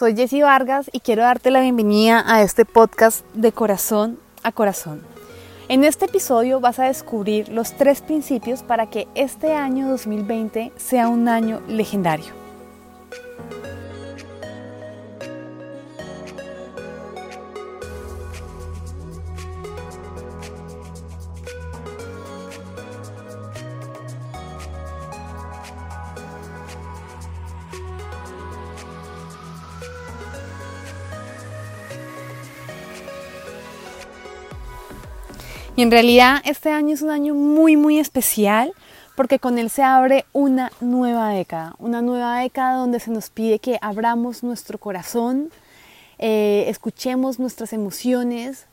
soy Jessie Vargas y quiero darte la bienvenida a este podcast de corazón a corazón. En este episodio vas a descubrir los tres principios para que este año 2020 sea un año legendario. En realidad este año es un año muy, muy especial porque con él se abre una nueva década, una nueva década donde se nos pide que abramos nuestro corazón, eh, escuchemos nuestras emociones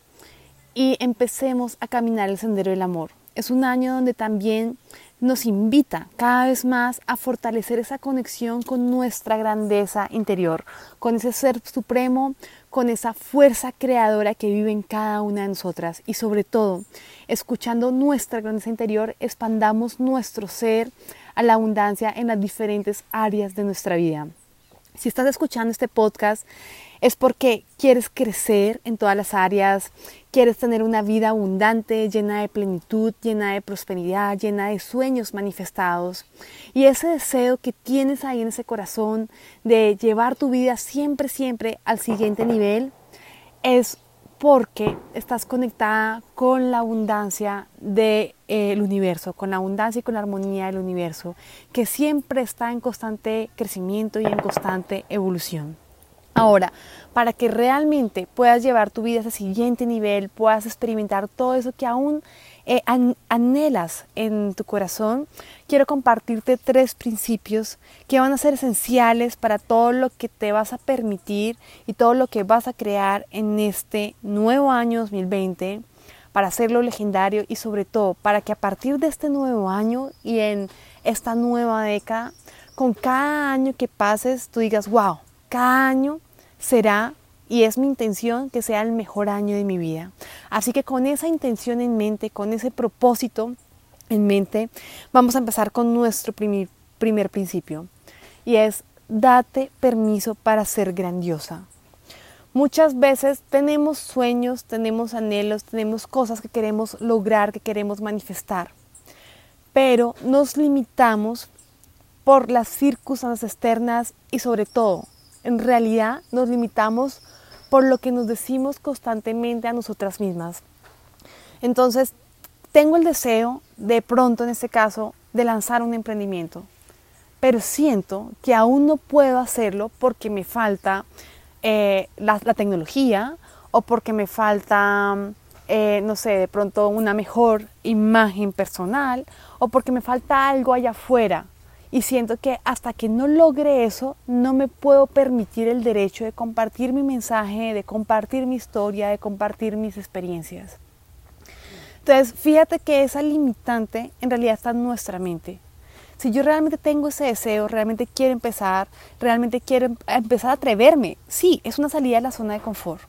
y empecemos a caminar el sendero del amor. Es un año donde también nos invita cada vez más a fortalecer esa conexión con nuestra grandeza interior, con ese ser supremo, con esa fuerza creadora que vive en cada una de nosotras y sobre todo, escuchando nuestra grandeza interior, expandamos nuestro ser a la abundancia en las diferentes áreas de nuestra vida. Si estás escuchando este podcast es porque quieres crecer en todas las áreas, quieres tener una vida abundante, llena de plenitud, llena de prosperidad, llena de sueños manifestados. Y ese deseo que tienes ahí en ese corazón de llevar tu vida siempre, siempre al siguiente nivel, es porque estás conectada con la abundancia del universo, con la abundancia y con la armonía del universo, que siempre está en constante crecimiento y en constante evolución. Ahora, para que realmente puedas llevar tu vida a ese siguiente nivel, puedas experimentar todo eso que aún eh, anhelas en tu corazón, quiero compartirte tres principios que van a ser esenciales para todo lo que te vas a permitir y todo lo que vas a crear en este nuevo año 2020 para hacerlo legendario y sobre todo para que a partir de este nuevo año y en esta nueva década, con cada año que pases, tú digas, wow, cada año será y es mi intención que sea el mejor año de mi vida. Así que con esa intención en mente, con ese propósito en mente, vamos a empezar con nuestro primer, primer principio y es date permiso para ser grandiosa. Muchas veces tenemos sueños, tenemos anhelos, tenemos cosas que queremos lograr, que queremos manifestar, pero nos limitamos por las circunstancias externas y sobre todo en realidad nos limitamos por lo que nos decimos constantemente a nosotras mismas. Entonces, tengo el deseo, de pronto en este caso, de lanzar un emprendimiento, pero siento que aún no puedo hacerlo porque me falta eh, la, tecnología o porque me falta, eh, no sé, de pronto una mejor imagen personal o porque me falta algo allá afuera y siento que hasta que no logre eso, no me puedo permitir el derecho de compartir mi mensaje, de compartir mi historia, de compartir mis experiencias. Entonces, fíjate que esa limitante en realidad está en nuestra mente. Si yo realmente tengo ese deseo, realmente quiero empezar, realmente quiero em-, empezar a atreverme, sí, es una salida de la zona de confort.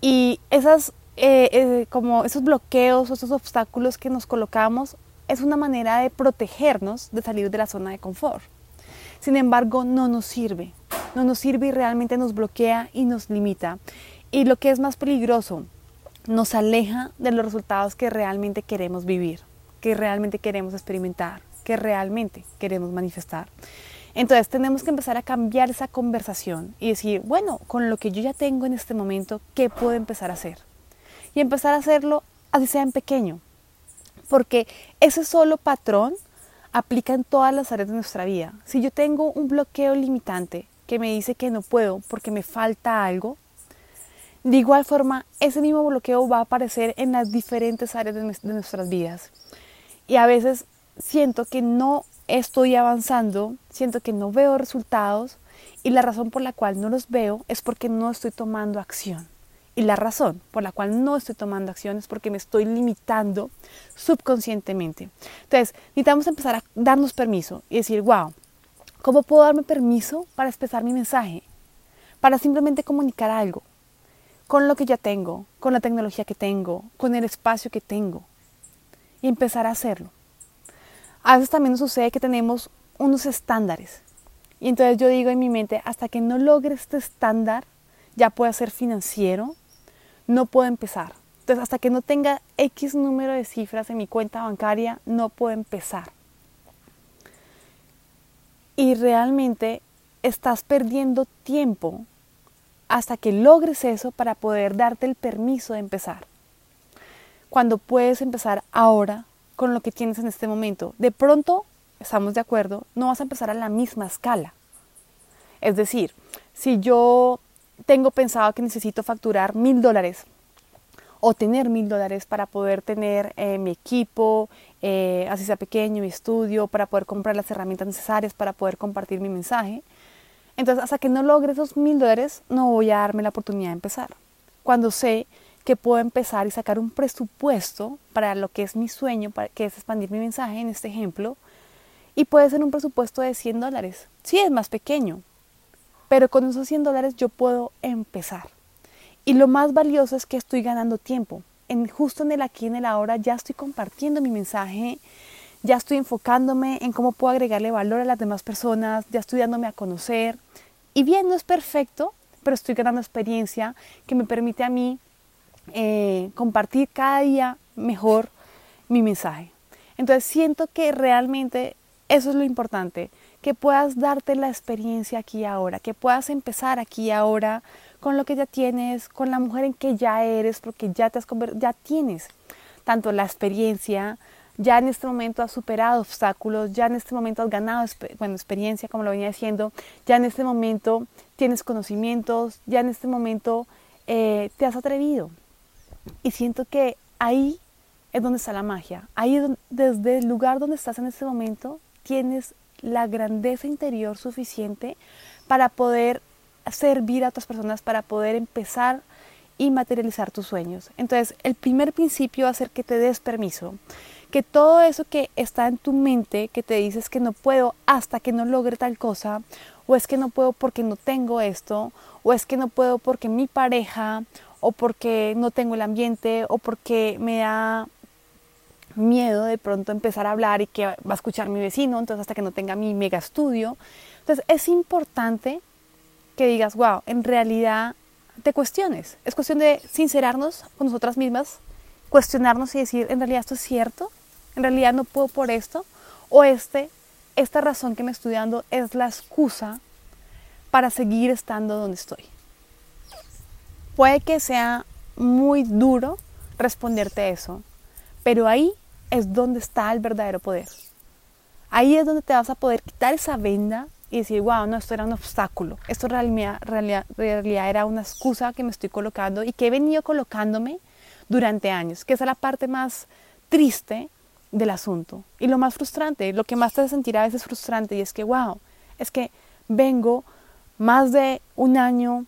Y esas, eh, eh, como esos bloqueos esos obstáculos que nos colocamos es una manera de protegernos de salir de la zona de confort. Sin embargo, no nos sirve. No nos sirve y realmente nos bloquea y nos limita. Y lo que es más peligroso, nos aleja de los resultados que realmente queremos vivir, que realmente queremos experimentar, que realmente queremos manifestar. Entonces tenemos que empezar a cambiar esa conversación y decir, bueno, con lo que yo ya tengo en este momento, ¿qué puedo empezar a hacer? Y empezar a hacerlo así sea en pequeño, porque ese solo patrón aplica en todas las áreas de nuestra vida. Si yo tengo un bloqueo limitante que me dice que no puedo porque me falta algo, de igual forma ese mismo bloqueo va a aparecer en las diferentes áreas de, nuestras vidas. Y a veces siento que no estoy avanzando, siento que no veo resultados y la razón por la cual no los veo es porque no estoy tomando acción. Y la razón por la cual no estoy tomando acción es porque me estoy limitando subconscientemente. Entonces, necesitamos empezar a darnos permiso y decir, wow, ¿cómo puedo darme permiso para expresar mi mensaje? Para simplemente comunicar algo con lo que ya tengo, con la tecnología que tengo, con el espacio que tengo. Y empezar a hacerlo. A veces también nos sucede que tenemos unos estándares Y entonces yo digo en mi mente, hasta que no logre este estándar, ya pueda ser financiero, no puedo empezar. Entonces, hasta que no tenga X número de cifras en mi cuenta bancaria, no puedo empezar. Y realmente estás perdiendo tiempo hasta que logres eso para poder darte el permiso de empezar. Cuando puedes empezar ahora con lo que tienes en este momento. De pronto, estamos de acuerdo, no vas a empezar a la misma escala. Es decir, si yo tengo pensado que necesito facturar mil dólares o tener mil dólares para poder tener eh, mi equipo, eh, así sea pequeño, mi estudio, para poder comprar las herramientas necesarias para poder compartir mi mensaje. Entonces, hasta que no logre esos mil dólares, no voy a darme la oportunidad de empezar. Cuando sé que puedo empezar y sacar un presupuesto para lo que es mi sueño, para, que es expandir mi mensaje en este ejemplo, y puede ser un presupuesto de 100 dólares. Sí, es más pequeño, pero con esos 100 dólares yo puedo empezar. Y lo más valioso es que estoy ganando tiempo. En, justo en el aquí en el ahora ya estoy compartiendo mi mensaje, ya estoy enfocándome en cómo puedo agregarle valor a las demás personas, ya estoy dándome a conocer. Y bien, no es perfecto, pero estoy ganando experiencia que me permite a mí eh, compartir cada día mejor mi mensaje. Entonces siento que realmente eso es lo importante, que puedas darte la experiencia aquí y ahora, que puedas empezar aquí y ahora con lo que ya tienes, con la mujer en que ya eres, porque ya te has ya tienes tanto la experiencia, ya en este momento has superado obstáculos, ya en este momento has ganado bueno, experiencia, como lo venía diciendo, ya en este momento tienes conocimientos, ya en este momento eh, te has atrevido. Y siento que ahí es donde está la magia, ahí es desde el lugar donde estás en este momento, tienes la grandeza interior suficiente para poder servir a otras personas, para poder empezar y materializar tus sueños. Entonces, el primer principio va a ser que te des permiso, que todo eso que está en tu mente, que te dices que no puedo hasta que no logre tal cosa, o es que no puedo porque no tengo esto, o es que no puedo porque mi pareja, o porque no tengo el ambiente, o porque me da miedo de pronto empezar a hablar y que va a escuchar mi vecino, entonces hasta que no tenga mi mega estudio. Entonces es importante que digas, wow, en realidad te cuestiones. Es cuestión de sincerarnos con nosotras mismas, cuestionarnos y decir, en realidad esto es cierto, en realidad no puedo por esto, o este, esta razón que me estoy dando es la excusa para seguir estando donde estoy. Puede que sea muy duro responderte eso, pero ahí es donde está el verdadero poder. Ahí es donde te vas a poder quitar esa venda y decir, wow, no, esto era un obstáculo, esto en realidad, realidad, era una excusa que me estoy colocando y que he venido colocándome durante años, que es la parte más triste del asunto. Y lo más frustrante, lo que más te hace sentir a veces frustrante y es que, wow, es que vengo más de un año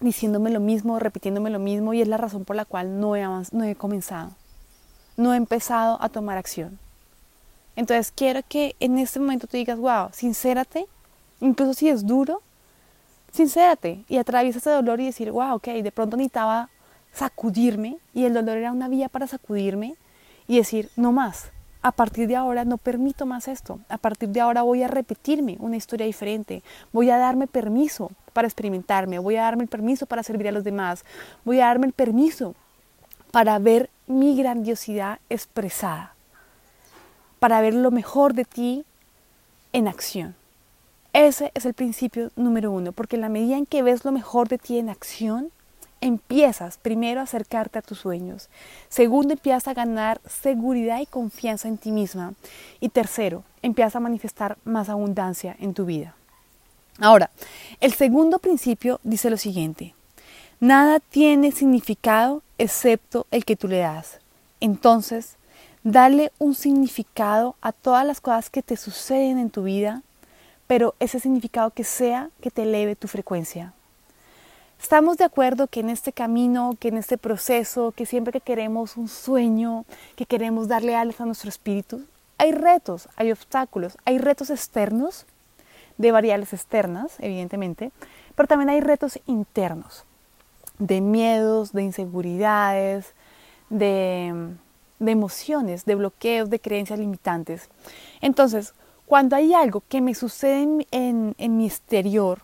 diciéndome lo mismo, repitiéndome lo mismo y es la razón por la cual no he, no he comenzado no he empezado a tomar acción. Entonces quiero que en este momento tú digas, wow, sincérate, incluso si es duro, sincérate y atraviesa ese dolor y decir, wow, ok, de pronto necesitaba sacudirme y el dolor era una vía para sacudirme y decir, no más, a partir de ahora no permito más esto, a partir de ahora voy a repetirme una historia diferente, voy a darme permiso para experimentarme, voy a darme el permiso para servir a los demás, voy a darme el permiso para ver mi grandiosidad expresada, para ver lo mejor de ti en acción. Ese es el principio número uno, porque en la medida en que ves lo mejor de ti en acción, empiezas primero a acercarte a tus sueños, segundo empiezas a ganar seguridad y confianza en ti misma y tercero, empiezas a manifestar más abundancia en tu vida. Ahora, el segundo principio dice lo siguiente, Nada tiene significado excepto el que tú le das. Entonces, dale un significado a todas las cosas que te suceden en tu vida, pero ese significado que sea que te eleve tu frecuencia. Estamos de acuerdo que en este camino, que en este proceso, que siempre que queremos un sueño, que queremos darle alas a nuestro espíritu, hay retos, hay obstáculos, hay retos externos, de variables externas, evidentemente, pero también hay retos internos de miedos, de inseguridades, de, emociones, de bloqueos, de creencias limitantes. Entonces, cuando hay algo que me sucede en, en, mi exterior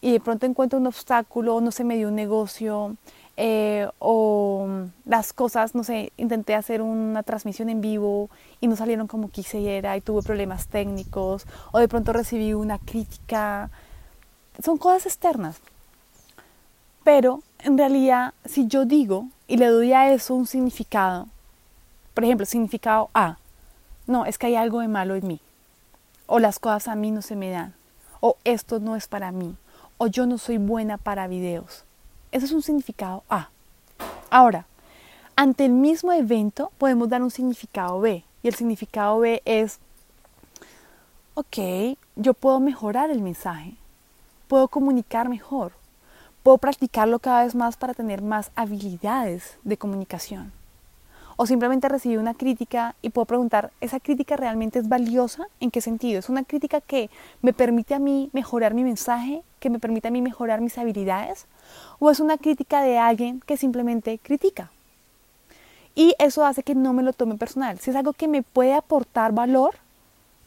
y de pronto encuentro un obstáculo, no se me dio un negocio, eh, o las cosas, no sé, intenté hacer una transmisión en vivo y no salieron como quisiera y tuve problemas técnicos, o de pronto recibí una crítica. Son cosas externas. Pero en realidad, si yo digo y le doy a eso un significado, por ejemplo, significado A, no, es que hay algo de malo en mí, o las cosas a mí no se me dan, o esto no es para mí, o yo no soy buena para videos eso es un significado A. Ahora, ante el mismo evento podemos dar un significado B. Y el significado B es, ok, yo puedo mejorar el mensaje, puedo comunicar mejor, puedo practicarlo cada vez más para tener más habilidades de comunicación. O simplemente recibí una crítica y puedo preguntar, ¿esa crítica realmente es valiosa? ¿En qué sentido? ¿Es una crítica que me permite a mí mejorar mi mensaje? ¿Que me permite a mí mejorar mis habilidades? o es una crítica de alguien que simplemente critica. Y eso hace que no me lo tome personal. Si es algo que me puede aportar valor,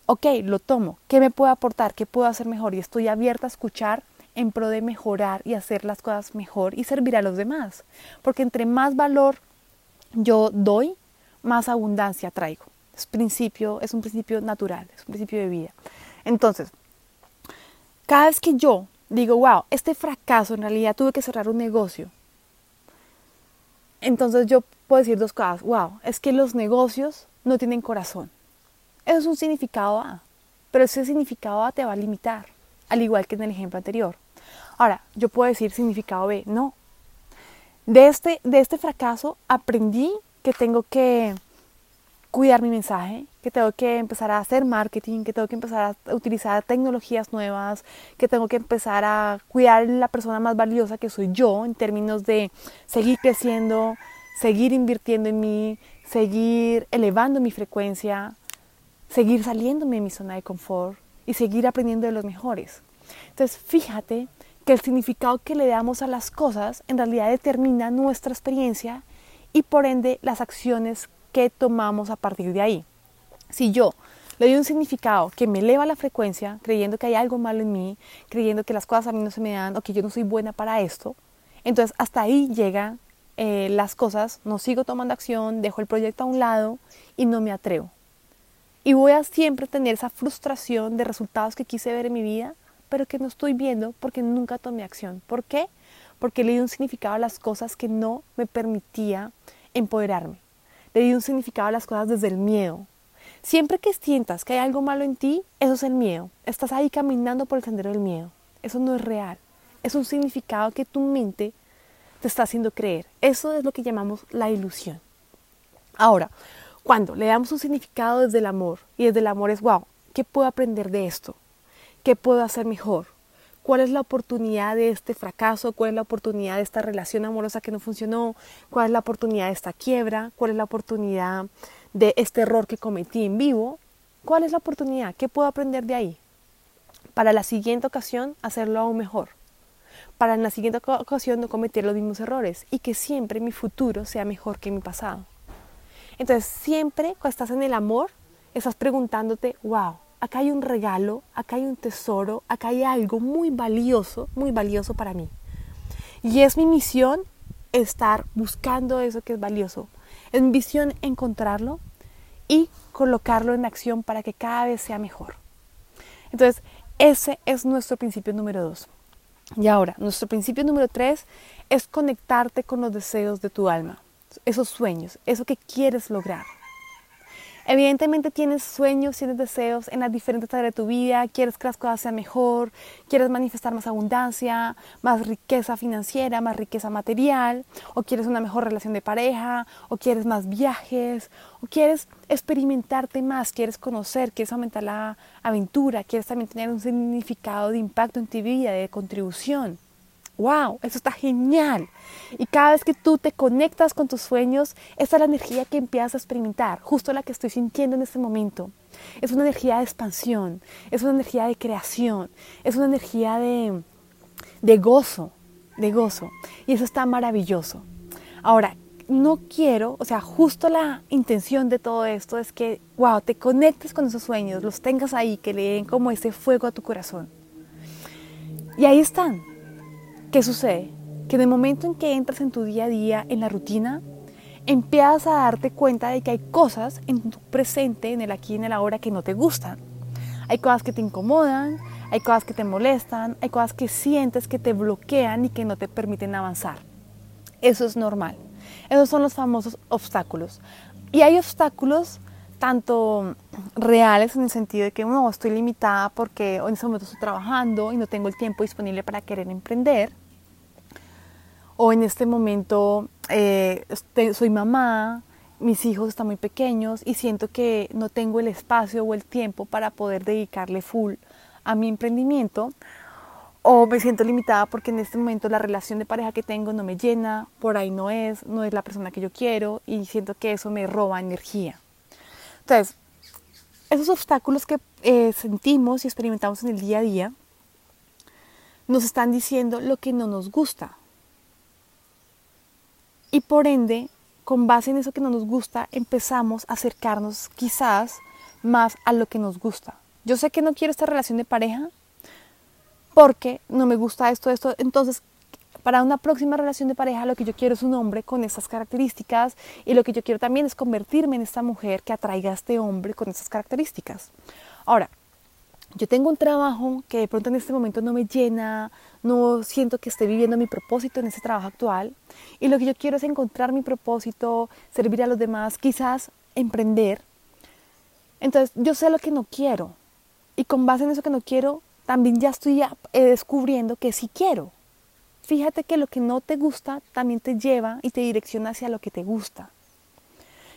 ok, lo tomo. ¿Qué me puede aportar? ¿Qué puedo hacer mejor? Y estoy abierta a escuchar en pro de mejorar y hacer las cosas mejor y servir a los demás. Porque entre más valor yo doy, más abundancia traigo. Es, principio, es un principio natural, es un principio de vida. Entonces, cada vez que yo digo, wow, este fracaso en realidad tuve que cerrar un negocio. Entonces yo puedo decir dos cosas, wow, es que los negocios no tienen corazón. Eso es un significado A, pero ese significado A te va a limitar, al igual que en el ejemplo anterior. Ahora, yo puedo decir significado B, no. De este, de este fracaso aprendí que tengo que cuidar mi mensaje, que tengo que empezar a hacer marketing, que tengo que empezar a utilizar tecnologías nuevas, que tengo que empezar a cuidar la persona más valiosa que soy yo en términos de seguir creciendo, seguir invirtiendo en mí, seguir elevando mi frecuencia, seguir saliéndome de mi zona de confort y seguir aprendiendo de los mejores. Entonces, fíjate que el significado que le damos a las cosas en realidad determina nuestra experiencia y por ende las acciones que tomamos a partir de ahí. Si yo le doy un significado que me eleva la frecuencia, creyendo que hay algo malo en mí, creyendo que las cosas a mí no se me dan o que yo no soy buena para esto, entonces hasta ahí llegan eh, las cosas, no sigo tomando acción, dejo el proyecto a un lado y no me atrevo. Y voy a siempre tener esa frustración de resultados que quise ver en mi vida, pero que no estoy viendo porque nunca tomé acción. ¿Por qué? Porque le di un significado a las cosas que no me permitía empoderarme. Le di un significado a las cosas desde el miedo. Siempre que sientas que hay algo malo en ti, eso es el miedo. Estás ahí caminando por el sendero del miedo. Eso no es real. Es un significado que tu mente te está haciendo creer. Eso es lo que llamamos la ilusión. Ahora, cuando le damos un significado desde el amor, y desde el amor es, wow, ¿qué puedo aprender de esto? ¿Qué puedo hacer mejor? cuál es la oportunidad de este fracaso, cuál es la oportunidad de esta relación amorosa que no funcionó, cuál es la oportunidad de esta quiebra, cuál es la oportunidad de este error que cometí en vivo, cuál es la oportunidad, qué puedo aprender de ahí. Para la siguiente ocasión hacerlo aún mejor. Para en la siguiente ocasión no cometer los mismos errores y que siempre mi futuro sea mejor que mi pasado. Entonces siempre cuando estás en el amor, estás preguntándote, wow, acá hay un regalo, acá hay un tesoro, acá hay algo muy valioso, muy valioso para mí. Y es mi misión estar buscando eso que es valioso. Es mi misión encontrarlo y colocarlo en acción para que cada vez sea mejor. Entonces, ese es nuestro principio número dos. Y ahora, nuestro principio número tres es conectarte con los deseos de tu alma, esos sueños, eso que quieres lograr. Evidentemente tienes sueños, tienes deseos en las diferentes áreas de tu vida, quieres que las cosas sean mejor, quieres manifestar más abundancia, más riqueza financiera, más riqueza material, o quieres una mejor relación de pareja, o quieres más viajes, o quieres experimentarte más, quieres conocer, quieres aumentar la aventura, quieres también tener un significado de impacto en tu vida, de contribución wow, eso está genial. Y cada vez que tú te conectas con tus sueños, esa es la energía que empiezas a experimentar, justo la que estoy sintiendo en este momento. Es una energía de expansión, es una energía de creación, es una energía de, de gozo, de gozo. Y eso está maravilloso. Ahora, no quiero, o sea, justo la intención de todo esto es que, wow, te conectes con esos sueños, los tengas ahí, que le den como ese fuego a tu corazón. Y ahí están. ¿Qué sucede? Que en el momento en que entras en tu día a día, en la rutina, empiezas a darte cuenta de que hay cosas en tu presente, en el aquí y en el ahora, que no te gustan. Hay cosas que te incomodan, hay cosas que te molestan, hay cosas que sientes que te bloquean y que no te permiten avanzar. Eso es normal. Esos son los famosos obstáculos. Y hay obstáculos tanto reales en el sentido de que no estoy limitada porque en ese momento estoy trabajando y no tengo el tiempo disponible para querer emprender. O en este momento eh, soy mamá, mis hijos están muy pequeños y siento que no tengo el espacio o el tiempo para poder dedicarle full a mi emprendimiento o me siento limitada porque en este momento la relación de pareja que tengo no me llena, por ahí no es, no es la persona que yo quiero y siento que eso me roba energía. Entonces, esos obstáculos que eh, sentimos y experimentamos en el día a día nos están diciendo lo que no nos gusta. Y por ende, con base en eso que no nos gusta, empezamos a acercarnos quizás más a lo que nos gusta. Yo sé que no quiero esta relación de pareja porque no me gusta esto, esto. Entonces, para una próxima relación de pareja, lo que yo quiero es un hombre con estas características y lo que yo quiero también es convertirme en esta mujer que atraiga a este hombre con esas características. Ahora, yo tengo un trabajo que de pronto en este momento no me llena, no siento que esté viviendo mi propósito en ese trabajo actual y lo que yo quiero es encontrar mi propósito, servir a los demás, quizás emprender. Entonces yo sé lo que no quiero y con base en eso que no quiero, también ya estoy eh, descubriendo que sí quiero. Fíjate que lo que no te gusta también te lleva y te direcciona hacia lo que te gusta.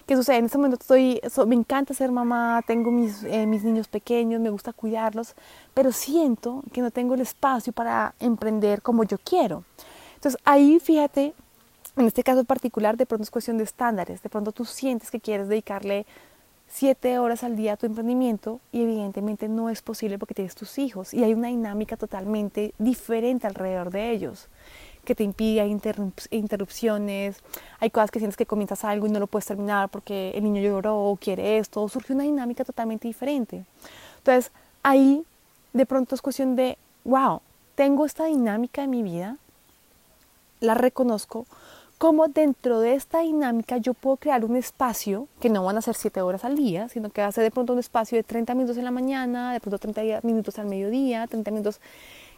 ¿Qué sucede? En este momento estoy, me encanta ser mamá, tengo mis, eh, mis niños pequeños, me gusta cuidarlos, pero siento que no tengo el espacio para emprender como yo quiero. Entonces ahí fíjate, en este caso particular, de pronto es cuestión de estándares, de pronto tú sientes que quieres dedicarle siete horas al día a tu emprendimiento y evidentemente no es posible porque tienes tus hijos y hay una dinámica totalmente diferente alrededor de ellos que te impide, interrupciones, hay cosas que sientes que comienzas algo y no lo puedes terminar porque el niño lloró o quiere esto, surge una dinámica totalmente diferente. Entonces, ahí de pronto es cuestión de, wow, tengo esta dinámica en mi vida, la reconozco, como dentro de esta dinámica yo puedo crear un espacio que no van a ser 7 horas al día, sino que va a ser de pronto un espacio de 30 minutos en la mañana, de pronto 30 minutos al mediodía, 30 minutos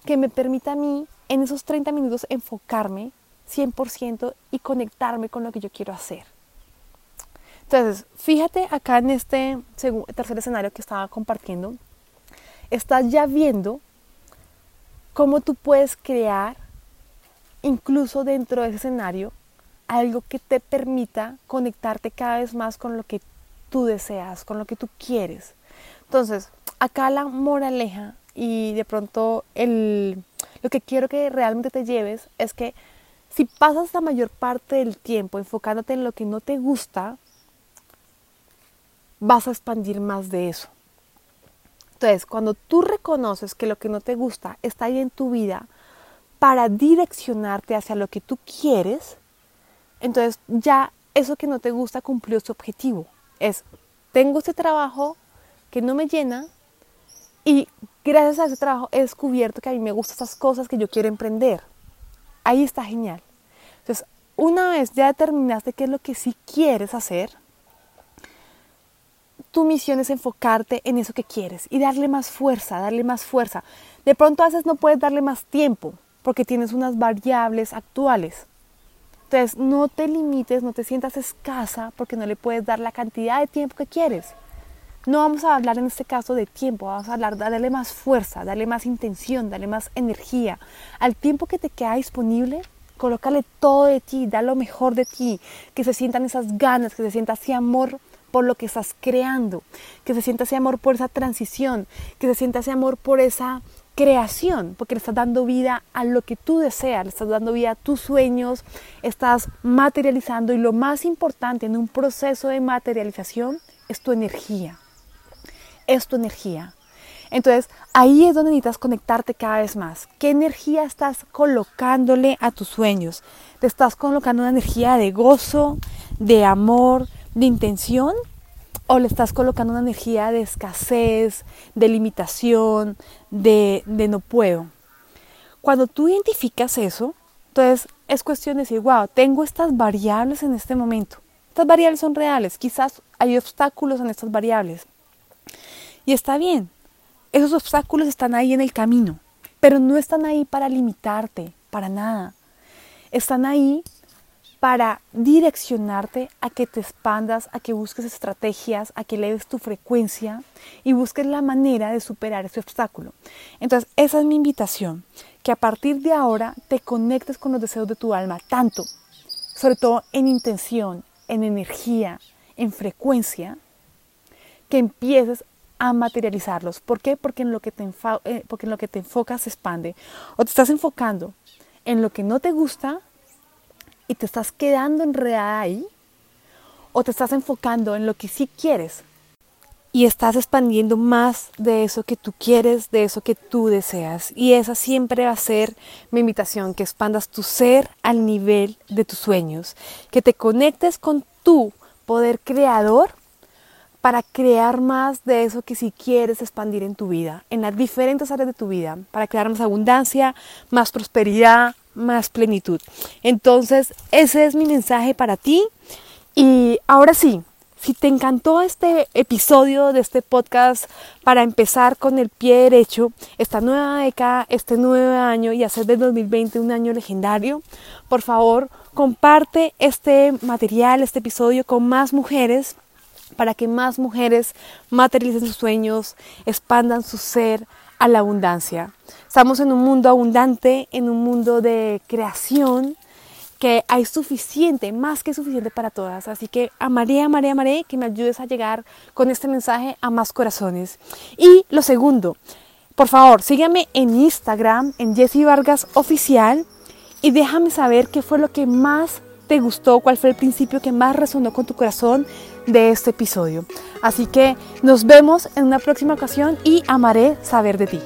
que me permita a mí en esos 30 minutos enfocarme 100% y conectarme con lo que yo quiero hacer. Entonces, fíjate acá en este tercer escenario que estaba compartiendo, estás ya viendo cómo tú puedes crear, incluso dentro de ese escenario, algo que te permita conectarte cada vez más con lo que tú deseas, con lo que tú quieres. Entonces, acá la moraleja y de pronto el, lo que quiero que realmente te lleves es que si pasas la mayor parte del tiempo enfocándote en lo que no te gusta, vas a expandir más de eso. Entonces, cuando tú reconoces que lo que no te gusta está ahí en tu vida para direccionarte hacia lo que tú quieres, entonces ya eso que no te gusta cumplió su objetivo. Es, tengo este trabajo que no me llena y gracias a ese trabajo he descubierto que a mí me gustan estas cosas que yo quiero emprender. Ahí está genial. Entonces, una vez ya determinaste qué es lo que sí quieres hacer, tu misión es enfocarte en eso que quieres y darle más fuerza, darle más fuerza. De pronto a veces no puedes darle más tiempo porque tienes unas variables actuales. Entonces, no te limites, no te sientas escasa porque no le puedes dar la cantidad de tiempo que quieres. No vamos a hablar en este caso de tiempo, vamos a hablar, darle más fuerza, darle más intención, darle más energía. Al tiempo que te queda disponible, colócale todo de ti, da lo mejor de ti, que se sientan esas ganas, que se sienta ese amor por lo que estás creando, que se sienta ese amor por esa transición, que se sienta ese amor por esa creación, porque le estás dando vida a lo que tú deseas, le estás dando vida a tus sueños, estás materializando y lo más importante en un proceso de materialización es tu energía es tu energía. Entonces, ahí es donde necesitas conectarte cada vez más. ¿Qué energía estás colocándole a tus sueños? ¿Te estás colocando una energía de gozo, de amor, de intención? ¿O le estás colocando una energía de escasez, de limitación, de, no puedo? Cuando tú identificas eso, entonces es cuestión de decir, wow, tengo estas variables en este momento. Estas variables son reales, quizás hay obstáculos en estas variables. Y está bien, esos obstáculos están ahí en el camino, pero no están ahí para limitarte, para nada. Están ahí para direccionarte a que te expandas, a que busques estrategias, a que leves tu frecuencia y busques la manera de superar ese obstáculo. Entonces, esa es mi invitación, que a partir de ahora te conectes con los deseos de tu alma, tanto, sobre todo en intención, en energía, en frecuencia, que empieces a materializarlos. ¿Por qué? Porque en lo que te, eh, porque en lo que te enfocas se expande. O te estás enfocando en lo que no te gusta y te estás quedando enredada ahí. O te estás enfocando en lo que sí quieres y estás expandiendo más de eso que tú quieres, de eso que tú deseas. Y esa siempre va a ser mi invitación, que expandas tu ser al nivel de tus sueños, que te conectes con tu poder creador para crear más de eso que si quieres expandir en tu vida, en las diferentes áreas de tu vida, para crear más abundancia, más prosperidad, más plenitud. Entonces, ese es mi mensaje para ti. Y ahora sí, si te encantó este episodio de este podcast para empezar con el pie derecho, esta nueva década, este nuevo año y hacer del 2020 un año legendario, por favor, comparte este material, este episodio con más mujeres para que más mujeres materialicen sus sueños, expandan su ser a la abundancia. Estamos en un mundo abundante, en un mundo de creación, que hay suficiente, más que suficiente para todas. Así que amaré, amaré, amaré que me ayudes a llegar con este mensaje a más corazones. Y lo segundo, por favor, sígueme en Instagram, en Jessie Vargas Oficial, y déjame saber qué fue lo que más te gustó, cuál fue el principio que más resonó con tu corazón de este episodio. Así que nos vemos en una próxima ocasión y amaré saber de ti.